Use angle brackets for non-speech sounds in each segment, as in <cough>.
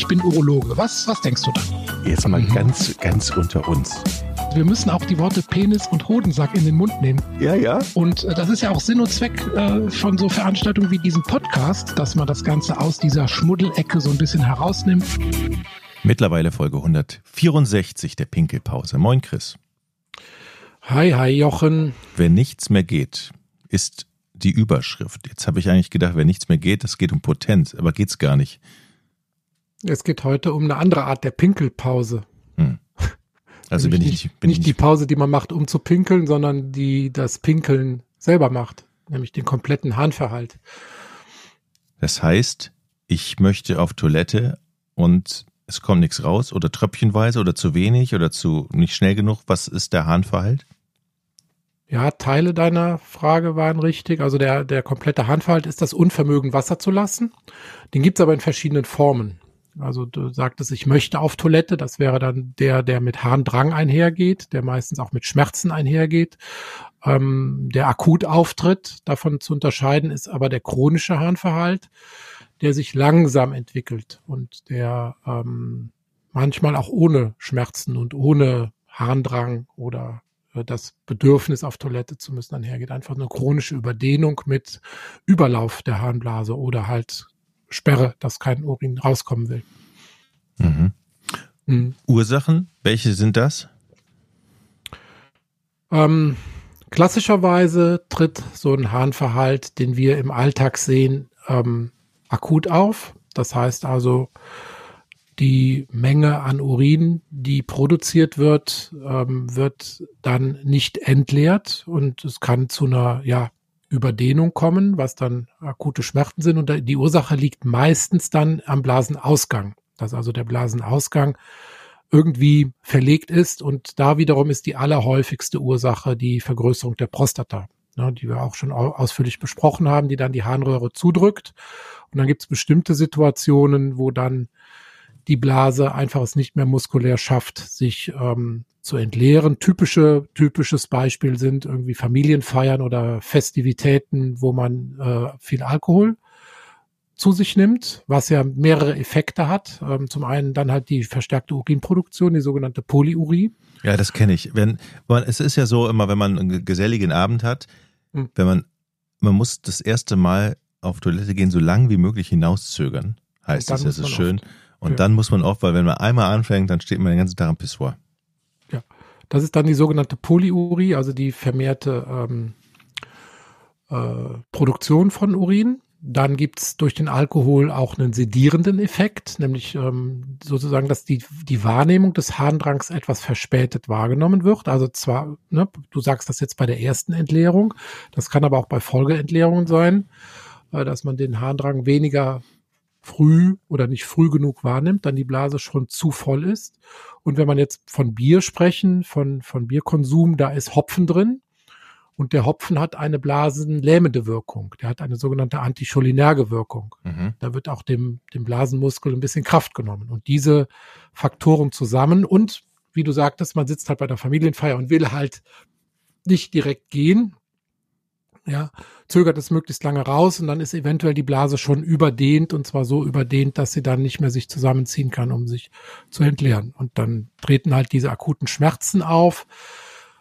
ich bin Urologe. Was, was denkst du da? Jetzt mal ganz, ganz unter uns. Wir müssen auch die Worte Penis und Hodensack in den Mund nehmen. Ja, ja. Und äh, das ist ja auch Sinn und Zweck äh, von so Veranstaltungen wie diesem Podcast, dass man das Ganze aus dieser Schmuddelecke so ein bisschen herausnimmt. Mittlerweile Folge 164 der Pinkelpause. Moin, Chris. Hi, hi, Jochen. Wenn nichts mehr geht, ist die Überschrift. Jetzt habe ich eigentlich gedacht, wenn nichts mehr geht, es geht um Potenz, aber geht's gar nicht. Es geht heute um eine andere Art der Pinkelpause. Hm. Also bin ich nicht, bin nicht ich die Pause, die man macht, um zu pinkeln, sondern die das Pinkeln selber macht, nämlich den kompletten Harnverhalt. Das heißt, ich möchte auf Toilette und es kommt nichts raus oder tröpfchenweise oder zu wenig oder zu nicht schnell genug. Was ist der Harnverhalt? Ja, Teile deiner Frage waren richtig. Also der, der komplette Harnverhalt ist das Unvermögen, Wasser zu lassen. Den gibt's aber in verschiedenen Formen. Also du sagtest, ich möchte auf Toilette. Das wäre dann der, der mit Harndrang einhergeht, der meistens auch mit Schmerzen einhergeht. Ähm, der akut auftritt, davon zu unterscheiden ist aber der chronische Harnverhalt, der sich langsam entwickelt und der ähm, manchmal auch ohne Schmerzen und ohne Harndrang oder äh, das Bedürfnis auf Toilette zu müssen einhergeht. Einfach eine chronische Überdehnung mit Überlauf der Harnblase oder halt Sperre, dass kein Urin rauskommen will. Mhm. Mhm. Ursachen, welche sind das? Ähm, klassischerweise tritt so ein Harnverhalt, den wir im Alltag sehen, ähm, akut auf. Das heißt also, die Menge an Urin, die produziert wird, ähm, wird dann nicht entleert und es kann zu einer ja, Überdehnung kommen, was dann akute Schmerzen sind. Und die Ursache liegt meistens dann am Blasenausgang, dass also der Blasenausgang irgendwie verlegt ist. Und da wiederum ist die allerhäufigste Ursache die Vergrößerung der Prostata, ne, die wir auch schon ausführlich besprochen haben, die dann die Harnröhre zudrückt. Und dann gibt es bestimmte Situationen, wo dann die Blase einfach es nicht mehr muskulär schafft, sich ähm, zu entleeren. Typische, typisches Beispiel sind irgendwie Familienfeiern oder Festivitäten, wo man äh, viel Alkohol zu sich nimmt, was ja mehrere Effekte hat. Ähm, zum einen dann halt die verstärkte Urinproduktion, die sogenannte Polyurie. Ja, das kenne ich. Wenn man, es ist ja so immer, wenn man einen geselligen Abend hat, hm. wenn man, man muss das erste Mal auf Toilette gehen, so lang wie möglich hinauszögern, heißt das, das ist schön. Oft. Und ja. dann muss man oft, weil wenn man einmal anfängt, dann steht man den ganzen Tag am Pissoir. Ja, das ist dann die sogenannte Polyurie, also die vermehrte ähm, äh, Produktion von Urin. Dann gibt's durch den Alkohol auch einen sedierenden Effekt, nämlich ähm, sozusagen, dass die, die Wahrnehmung des Harndrangs etwas verspätet wahrgenommen wird. Also zwar, ne, du sagst das jetzt bei der ersten Entleerung, das kann aber auch bei Folgeentleerungen sein, äh, dass man den Harndrang weniger früh oder nicht früh genug wahrnimmt, dann die Blase schon zu voll ist. Und wenn man jetzt von Bier sprechen, von, von Bierkonsum, da ist Hopfen drin. Und der Hopfen hat eine blasenlähmende Wirkung. Der hat eine sogenannte anticholinerge Wirkung. Mhm. Da wird auch dem, dem Blasenmuskel ein bisschen Kraft genommen. Und diese Faktoren zusammen und wie du sagtest, man sitzt halt bei der Familienfeier und will halt nicht direkt gehen, ja, zögert es möglichst lange raus und dann ist eventuell die Blase schon überdehnt und zwar so überdehnt, dass sie dann nicht mehr sich zusammenziehen kann, um sich zu entleeren. Und dann treten halt diese akuten Schmerzen auf,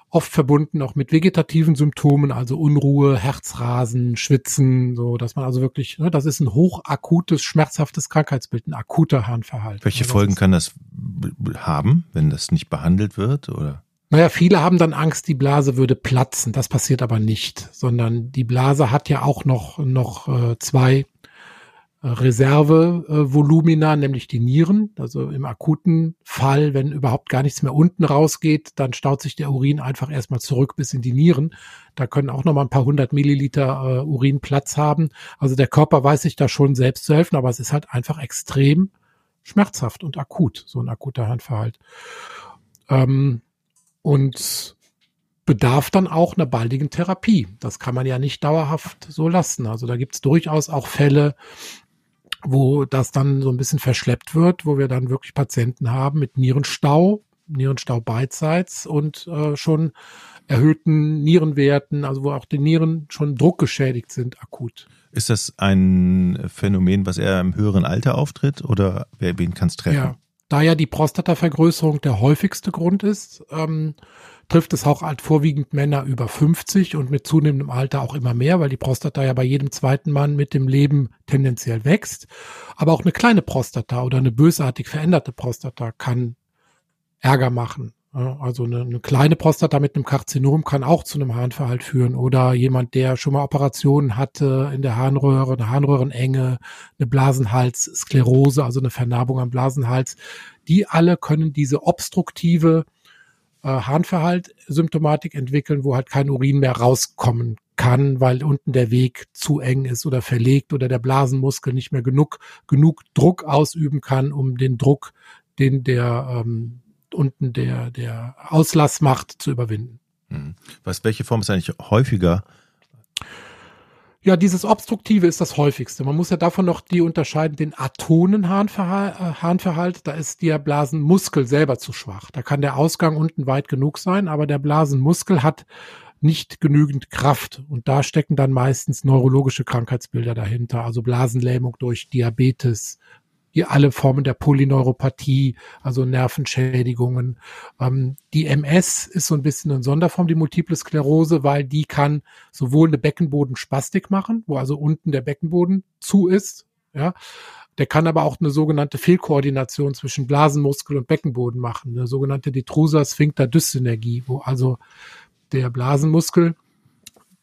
oft verbunden auch mit vegetativen Symptomen, also Unruhe, Herzrasen, Schwitzen, so dass man also wirklich, ne, das ist ein hochakutes, schmerzhaftes Krankheitsbild, ein akuter Harnverhalt. Welche Folgen kann das haben, wenn das nicht behandelt wird oder? Naja, viele haben dann Angst, die Blase würde platzen. Das passiert aber nicht, sondern die Blase hat ja auch noch, noch äh, zwei äh, Reservevolumina, äh, nämlich die Nieren. Also im akuten Fall, wenn überhaupt gar nichts mehr unten rausgeht, dann staut sich der Urin einfach erstmal zurück bis in die Nieren. Da können auch noch mal ein paar hundert Milliliter äh, Urin Platz haben. Also der Körper weiß sich da schon selbst zu helfen, aber es ist halt einfach extrem schmerzhaft und akut, so ein akuter Handverhalt. Ähm, und bedarf dann auch einer baldigen Therapie. Das kann man ja nicht dauerhaft so lassen. Also da gibt es durchaus auch Fälle, wo das dann so ein bisschen verschleppt wird, wo wir dann wirklich Patienten haben mit Nierenstau, Nierenstau beidseits und äh, schon erhöhten Nierenwerten, also wo auch die Nieren schon druckgeschädigt sind, akut. Ist das ein Phänomen, was eher im höheren Alter auftritt oder wer wen kann es treffen? Ja, da ja die Prostatavergrößerung der häufigste Grund ist, ähm, trifft es auch halt vorwiegend Männer über 50 und mit zunehmendem Alter auch immer mehr, weil die Prostata ja bei jedem zweiten Mann mit dem Leben tendenziell wächst. Aber auch eine kleine Prostata oder eine bösartig veränderte Prostata kann Ärger machen. Also eine, eine kleine Prostata mit einem Karzinom kann auch zu einem Harnverhalt führen oder jemand, der schon mal Operationen hatte in der Harnröhre, eine Harnröhrenenge, eine Blasenhalssklerose, also eine Vernarbung am Blasenhals, die alle können diese obstruktive äh, Harnverhalt-Symptomatik entwickeln, wo halt kein Urin mehr rauskommen kann, weil unten der Weg zu eng ist oder verlegt oder der Blasenmuskel nicht mehr genug, genug Druck ausüben kann, um den Druck, den der ähm, unten der, der Auslass macht, zu überwinden. Hm. Was, welche Form ist eigentlich häufiger? Ja, dieses Obstruktive ist das häufigste. Man muss ja davon noch die unterscheiden, den Atonenharnverhalt. Äh, da ist der Blasenmuskel selber zu schwach. Da kann der Ausgang unten weit genug sein, aber der Blasenmuskel hat nicht genügend Kraft. Und da stecken dann meistens neurologische Krankheitsbilder dahinter, also Blasenlähmung durch Diabetes, die alle Formen der Polyneuropathie, also Nervenschädigungen. Ähm, die MS ist so ein bisschen eine Sonderform, die Multiple Sklerose, weil die kann sowohl eine Beckenbodenspastik machen, wo also unten der Beckenboden zu ist, ja. Der kann aber auch eine sogenannte Fehlkoordination zwischen Blasenmuskel und Beckenboden machen, eine sogenannte Detrusa Sphincter Dyssynergie, wo also der Blasenmuskel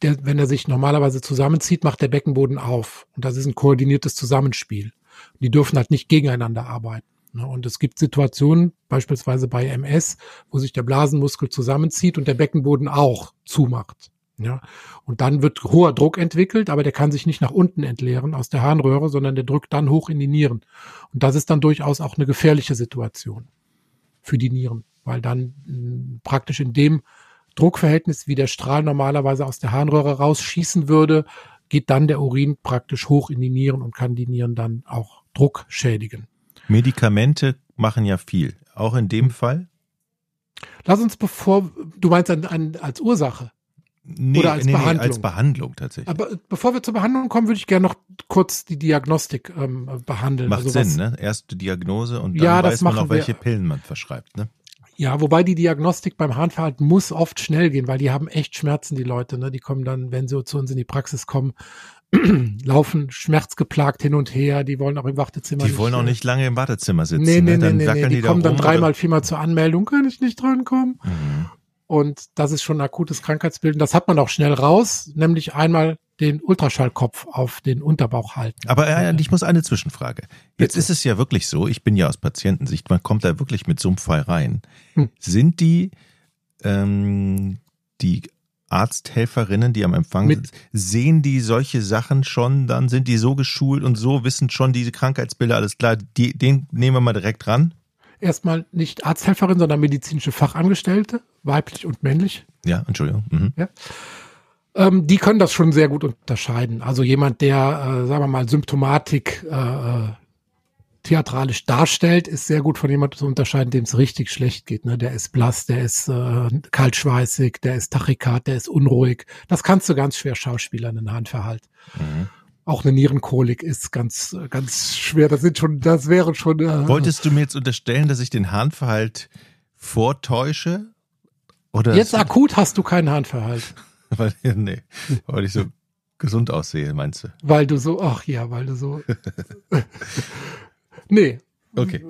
der, wenn er sich normalerweise zusammenzieht, macht der Beckenboden auf. Und das ist ein koordiniertes Zusammenspiel. Die dürfen halt nicht gegeneinander arbeiten. Ne? Und es gibt Situationen, beispielsweise bei MS, wo sich der Blasenmuskel zusammenzieht und der Beckenboden auch zumacht. Ja, und dann wird hoher Druck entwickelt, aber der kann sich nicht nach unten entleeren aus der Harnröhre, sondern der drückt dann hoch in die Nieren. Und das ist dann durchaus auch eine gefährliche Situation für die Nieren, weil dann hm, praktisch in dem Druckverhältnis, wie der Strahl normalerweise aus der Harnröhre rausschießen würde, geht dann der Urin praktisch hoch in die Nieren und kann die Nieren dann auch Druck schädigen. Medikamente machen ja viel, auch in dem Fall. Lass uns bevor, du meinst an, an, als Ursache. Nee, Oder als nee, Behandlung. Nee, als Behandlung tatsächlich. Aber bevor wir zur Behandlung kommen, würde ich gerne noch kurz die Diagnostik ähm, behandeln. Macht also Sinn, was, ne? Erste Diagnose und dann ja, weiß man auch, welche Pillen man verschreibt, ne? Ja, wobei die Diagnostik beim Harnverhalten muss oft schnell gehen, weil die haben echt Schmerzen, die Leute. Ne? Die kommen dann, wenn sie zu uns in die Praxis kommen, <clears throat> laufen schmerzgeplagt hin und her, die wollen auch im Wartezimmer. Die wollen auch nicht lange im Wartezimmer sitzen. Nee, nee, ne? dann nee, nee, nee. Die, die kommen da dann dreimal, viermal zur Anmeldung, kann ich nicht drankommen. Mhm. Und das ist schon ein akutes Krankheitsbild. Und das hat man auch schnell raus, nämlich einmal den Ultraschallkopf auf den Unterbauch halten. Aber äh, ich muss eine Zwischenfrage. Jetzt Bitte. ist es ja wirklich so, ich bin ja aus Patientensicht, man kommt da wirklich mit so einem Fall rein. Hm. Sind die, ähm, die Arzthelferinnen, die am Empfang mit, sind, sehen die solche Sachen schon, dann sind die so geschult und so wissen schon diese Krankheitsbilder, alles klar, die, den nehmen wir mal direkt ran? Erstmal nicht Arzthelferin, sondern medizinische Fachangestellte, weiblich und männlich. Ja, Entschuldigung. Mhm. Ja ähm, die können das schon sehr gut unterscheiden. Also jemand, der, äh, sagen wir mal, Symptomatik äh, äh, theatralisch darstellt, ist sehr gut von jemandem zu unterscheiden, dem es richtig schlecht geht. Ne? Der ist blass, der ist äh, kaltschweißig, der ist tachykard, der ist unruhig. Das kannst du ganz schwer schauspielern in Handverhalt. Mhm. Auch eine Nierenkolik ist ganz, ganz schwer. Das sind schon, das wäre schon. Äh, Wolltest du mir jetzt unterstellen, dass ich den Harnverhalt vortäusche? Oder jetzt akut hast du keinen Harnverhalt. <laughs> weil, nee, weil ich so gesund aussehe, meinst du? Weil du so, ach ja, weil du so. <laughs> nee. Okay.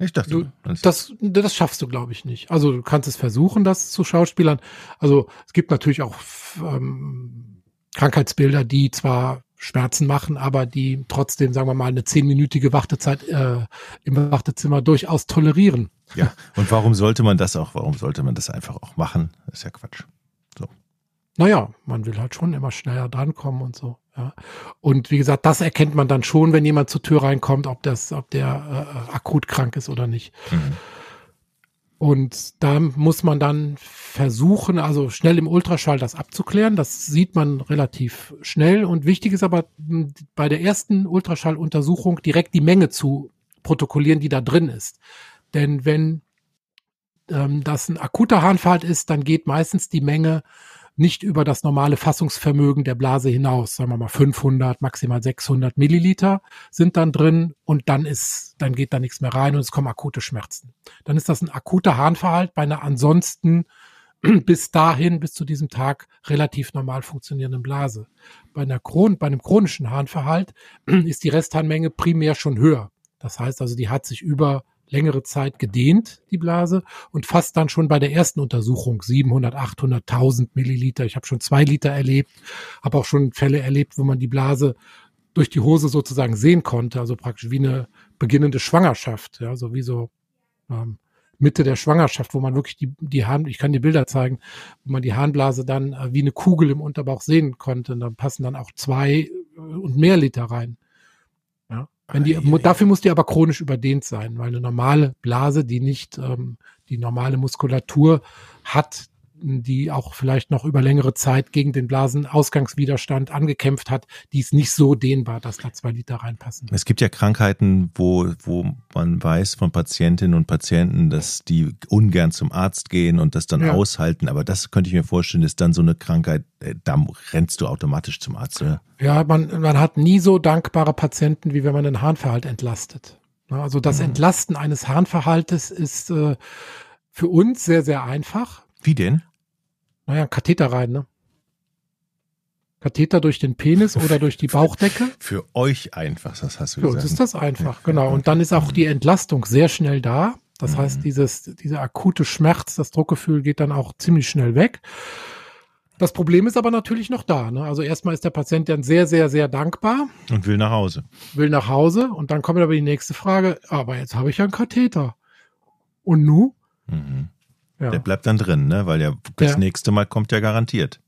Ich dachte, du, das, das schaffst du, glaube ich, nicht. Also du kannst es versuchen, das zu Schauspielern. Also es gibt natürlich auch ähm, Krankheitsbilder, die zwar Schmerzen machen, aber die trotzdem, sagen wir mal, eine zehnminütige Wartezeit äh, im Wartezimmer durchaus tolerieren. Ja, und warum sollte man das auch, warum sollte man das einfach auch machen? Das ist ja Quatsch naja, man will halt schon immer schneller drankommen und so. Ja. Und wie gesagt, das erkennt man dann schon, wenn jemand zur Tür reinkommt, ob das, ob der äh, akut krank ist oder nicht. Mhm. Und da muss man dann versuchen, also schnell im Ultraschall das abzuklären. Das sieht man relativ schnell. Und wichtig ist aber bei der ersten Ultraschalluntersuchung direkt die Menge zu protokollieren, die da drin ist. Denn wenn ähm, das ein akuter Harnverhalt ist, dann geht meistens die Menge nicht über das normale Fassungsvermögen der Blase hinaus. Sagen wir mal 500, maximal 600 Milliliter sind dann drin und dann ist, dann geht da nichts mehr rein und es kommen akute Schmerzen. Dann ist das ein akuter Harnverhalt bei einer ansonsten <clears throat> bis dahin, bis zu diesem Tag relativ normal funktionierenden Blase. Bei einer Chron bei einem chronischen Harnverhalt <clears throat> ist die Restharnmenge primär schon höher. Das heißt also, die hat sich über längere Zeit gedehnt, die Blase, und fast dann schon bei der ersten Untersuchung 700, 800, 1000 Milliliter. Ich habe schon zwei Liter erlebt, habe auch schon Fälle erlebt, wo man die Blase durch die Hose sozusagen sehen konnte, also praktisch wie eine beginnende Schwangerschaft, ja, so wie so ähm, Mitte der Schwangerschaft, wo man wirklich die, die Harn, ich kann die Bilder zeigen, wo man die Harnblase dann äh, wie eine Kugel im Unterbauch sehen konnte. Und dann passen dann auch zwei äh, und mehr Liter rein. Wenn die, dafür muss die aber chronisch überdehnt sein, weil eine normale Blase, die nicht ähm, die normale Muskulatur hat, die auch vielleicht noch über längere Zeit gegen den Blasenausgangswiderstand angekämpft hat, die ist nicht so dehnbar, dass da zwei Liter reinpassen. Es gibt ja Krankheiten, wo, wo man weiß von Patientinnen und Patienten, dass die ungern zum Arzt gehen und das dann ja. aushalten. Aber das könnte ich mir vorstellen, ist dann so eine Krankheit, äh, da rennst du automatisch zum Arzt, oder? Ja, man, man hat nie so dankbare Patienten, wie wenn man einen Harnverhalt entlastet. Also das mhm. Entlasten eines Harnverhaltes ist äh, für uns sehr, sehr einfach. Wie denn? Naja, Katheter rein, ne? Katheter durch den Penis oder durch die Bauchdecke. <laughs> Für euch einfach, das hast du Für gesagt. Für uns ist das einfach, genau. Und dann ist auch die Entlastung sehr schnell da. Das mhm. heißt, dieses, dieser akute Schmerz, das Druckgefühl geht dann auch ziemlich schnell weg. Das Problem ist aber natürlich noch da. Ne? Also erstmal ist der Patient dann sehr, sehr, sehr dankbar. Und will nach Hause. Will nach Hause. Und dann kommt aber die nächste Frage, aber jetzt habe ich ja einen Katheter. Und nu? Mhm. Ja. Der bleibt dann drin, ne? Weil ja das ja. nächste Mal kommt ja garantiert.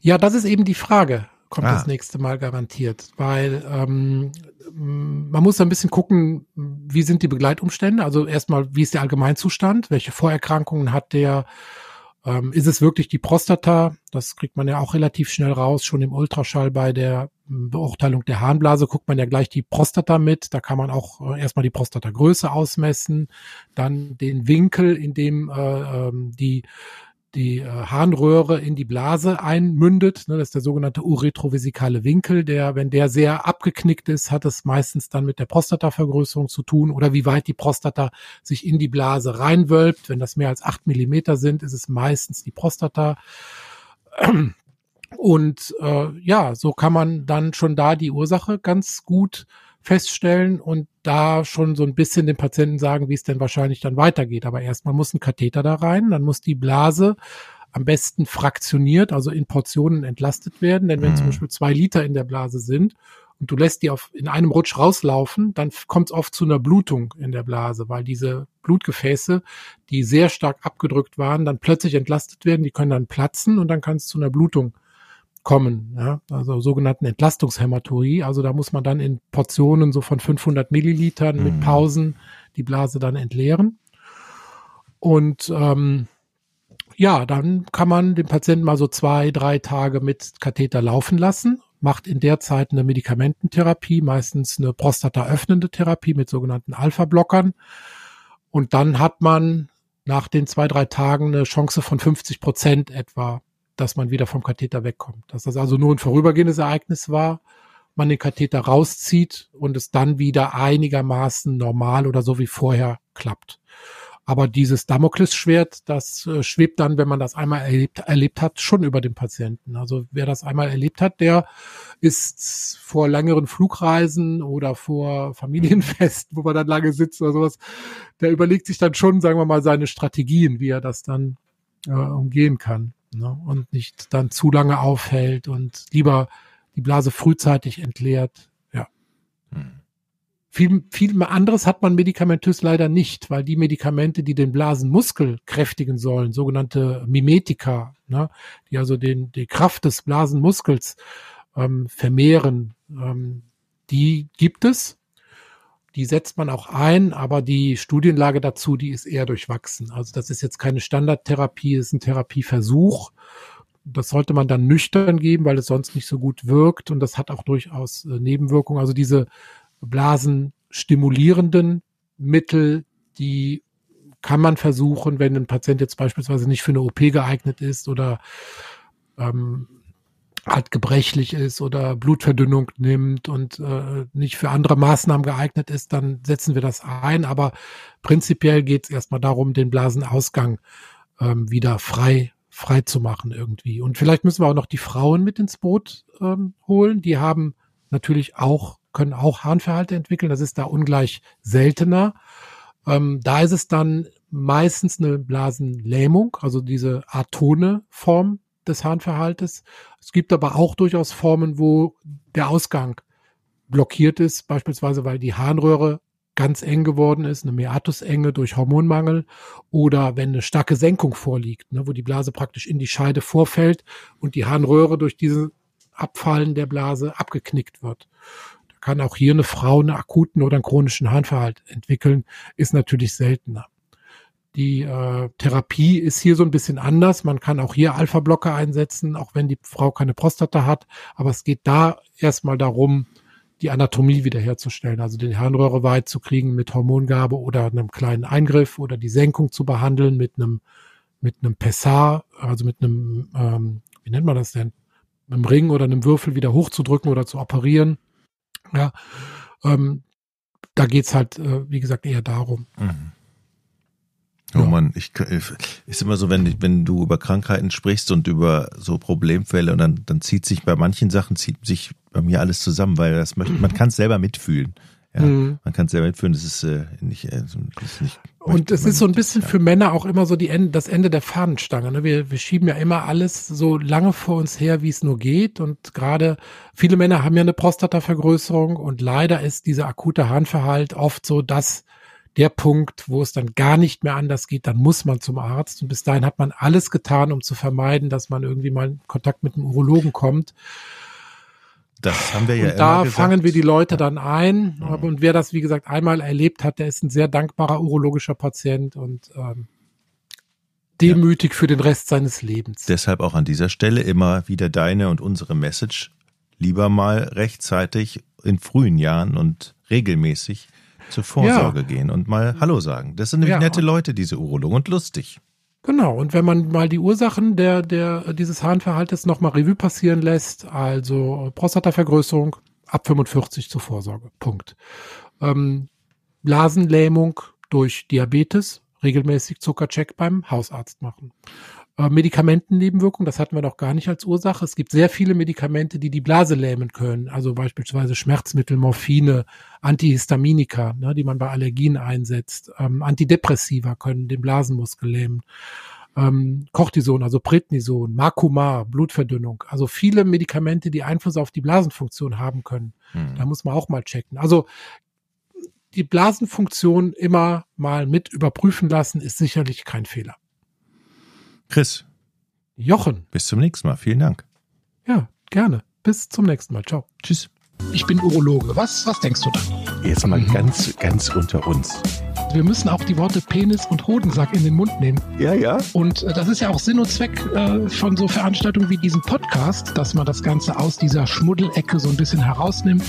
Ja, das ist eben die Frage. Kommt ah. das nächste Mal garantiert? Weil ähm, man muss ein bisschen gucken, wie sind die Begleitumstände? Also erstmal, wie ist der Allgemeinzustand? Welche Vorerkrankungen hat der? Ähm, ist es wirklich die Prostata? Das kriegt man ja auch relativ schnell raus. Schon im Ultraschall bei der hm, Beurteilung der Harnblase guckt man ja gleich die Prostata mit. Da kann man auch äh, erstmal die Prostatagröße ausmessen, dann den Winkel, in dem äh, ähm, die die äh, Harnröhre in die Blase einmündet. Ne, das ist der sogenannte uretrovesikale Winkel, der, wenn der sehr abgeknickt ist, hat es meistens dann mit der Prostatavergrößerung zu tun oder wie weit die Prostata sich in die Blase reinwölbt. Wenn das mehr als acht Millimeter sind, ist es meistens die Prostata. Und äh, ja, so kann man dann schon da die Ursache ganz gut feststellen und da schon so ein bisschen den Patienten sagen, wie es denn wahrscheinlich dann weitergeht. Aber erstmal muss ein Katheter da rein, dann muss die Blase am besten fraktioniert, also in Portionen entlastet werden. Denn wenn mhm. zum Beispiel zwei Liter in der Blase sind und du lässt die auf, in einem Rutsch rauslaufen, dann kommt es oft zu einer Blutung in der Blase, weil diese Blutgefäße, die sehr stark abgedrückt waren, dann plötzlich entlastet werden, die können dann platzen und dann kann es zu einer Blutung kommen, ja, also sogenannten Entlastungshämaturie. Also da muss man dann in Portionen so von 500 Millilitern mhm. mit Pausen die Blase dann entleeren. Und ähm, ja, dann kann man den Patienten mal so zwei, drei Tage mit Katheter laufen lassen, macht in der Zeit eine Medikamententherapie, meistens eine prostataöffnende Therapie mit sogenannten Alpha-Blockern. Und dann hat man nach den zwei, drei Tagen eine Chance von 50 Prozent etwa dass man wieder vom Katheter wegkommt. Dass das also nur ein vorübergehendes Ereignis war, man den Katheter rauszieht und es dann wieder einigermaßen normal oder so wie vorher klappt. Aber dieses Damoklesschwert, das äh, schwebt dann, wenn man das einmal erlebt, erlebt hat, schon über dem Patienten. Also wer das einmal erlebt hat, der ist vor längeren Flugreisen oder vor Familienfesten, wo man dann lange sitzt oder sowas, der überlegt sich dann schon, sagen wir mal, seine Strategien, wie er das dann äh, umgehen kann ne? und nicht dann zu lange aufhält und lieber die Blase frühzeitig entleert. Ja. Hm. Viel, viel anderes hat man medikamentös leider nicht, weil die Medikamente, die den Blasenmuskel kräftigen sollen, sogenannte Mimetika, ne, die also den, die Kraft des Blasenmuskels ähm, vermehren, ähm, die gibt es die setzt man auch ein, aber die Studienlage dazu, die ist eher durchwachsen. Also das ist jetzt keine Standardtherapie, ist ein Therapieversuch. Das sollte man dann nüchtern geben, weil es sonst nicht so gut wirkt und das hat auch durchaus äh, Nebenwirkungen. Also diese blasenstimulierenden Mittel, die kann man versuchen, wenn ein Patient jetzt beispielsweise nicht für eine OP geeignet ist oder ähm, halt gebrechlich ist oder Blutverdünnung nimmt und äh, nicht für andere Maßnahmen geeignet ist, dann setzen wir das ein. Aber prinzipiell geht es erstmal darum, den Blasenausgang ähm, wieder frei frei zu machen irgendwie. Und vielleicht müssen wir auch noch die Frauen mit ins Boot ähm, holen. Die haben natürlich auch, können auch Harnverhalte entwickeln. Das ist da ungleich seltener. Ähm, da ist es dann meistens eine Blasenlähmung, also diese atone Form des Harnverhaltes. Es gibt aber auch durchaus Formen, wo der Ausgang blockiert ist, beispielsweise weil die Harnröhre ganz eng geworden ist, eine Meatusenge durch Hormonmangel oder wenn eine starke Senkung vorliegt, ne, wo die Blase praktisch in die Scheide vorfällt und die Harnröhre durch diesen Abfallen der Blase abgeknickt wird. Da kann auch hier eine Frau einen akuten oder einen chronischen Harnverhalt entwickeln, ist natürlich seltener. Die äh, Therapie ist hier so ein bisschen anders. Man kann auch hier Alpha-Blocker einsetzen, auch wenn die Frau keine Prostata hat. Aber es geht da erstmal darum, die Anatomie wiederherzustellen, also den Harnröhre weit zu kriegen mit Hormongabe oder einem kleinen Eingriff oder die Senkung zu behandeln mit einem mit einem Pessar, also mit einem, ähm, wie nennt man das denn, mit einem Ring oder einem Würfel wieder hochzudrücken oder zu operieren. Ja, ähm, da geht's halt, äh, wie gesagt, eher darum. Mhm. Oh ja. Mann, ich ist immer so, wenn wenn du über Krankheiten sprichst und über so Problemfälle und dann dann zieht sich bei manchen Sachen zieht sich bei mir alles zusammen, weil das möchte, man kann es selber mitfühlen. Ja, mhm. man kann es selber mitfühlen. Das ist äh, nicht, äh, das ist nicht. Und es ist so ein bisschen für Männer auch immer so die Ende, das Ende der Fahnenstange. Ne? Wir, wir schieben ja immer alles so lange vor uns her, wie es nur geht. Und gerade viele Männer haben ja eine Prostatavergrößerung und leider ist dieser akute Harnverhalt oft so, dass der Punkt, wo es dann gar nicht mehr anders geht, dann muss man zum Arzt. Und bis dahin hat man alles getan, um zu vermeiden, dass man irgendwie mal in Kontakt mit einem Urologen kommt. Das haben wir ja und da fangen wir die Leute dann ein. Mhm. Und wer das, wie gesagt, einmal erlebt hat, der ist ein sehr dankbarer urologischer Patient und ähm, demütig ja. für den Rest seines Lebens. Deshalb auch an dieser Stelle immer wieder deine und unsere Message. Lieber mal rechtzeitig in frühen Jahren und regelmäßig zur Vorsorge ja. gehen und mal Hallo sagen. Das sind nämlich ja. nette Leute, diese Urologen, und lustig. Genau, und wenn man mal die Ursachen der, der, dieses Harnverhaltens nochmal Revue passieren lässt, also Prostatavergrößerung ab 45 zur Vorsorge. Punkt. Ähm, Blasenlähmung durch Diabetes, regelmäßig Zuckercheck beim Hausarzt machen. Äh, Medikamentennebenwirkungen, das hatten wir noch gar nicht als Ursache. Es gibt sehr viele Medikamente, die die Blase lähmen können. Also beispielsweise Schmerzmittel, Morphine, Antihistaminika, ne, die man bei Allergien einsetzt. Ähm, Antidepressiva können den Blasenmuskel lähmen. Ähm, Cortison, also Prednison, Makuma, Blutverdünnung. Also viele Medikamente, die Einfluss auf die Blasenfunktion haben können. Hm. Da muss man auch mal checken. Also die Blasenfunktion immer mal mit überprüfen lassen, ist sicherlich kein Fehler. Chris. Jochen. Bis zum nächsten Mal. Vielen Dank. Ja, gerne. Bis zum nächsten Mal. Ciao. Tschüss. Ich bin Urologe. Was, was denkst du da? Jetzt mal mhm. ganz, ganz unter uns. Wir müssen auch die Worte Penis und Hodensack in den Mund nehmen. Ja, ja. Und äh, das ist ja auch Sinn und Zweck äh, von so Veranstaltungen wie diesem Podcast, dass man das Ganze aus dieser Schmuddelecke so ein bisschen herausnimmt.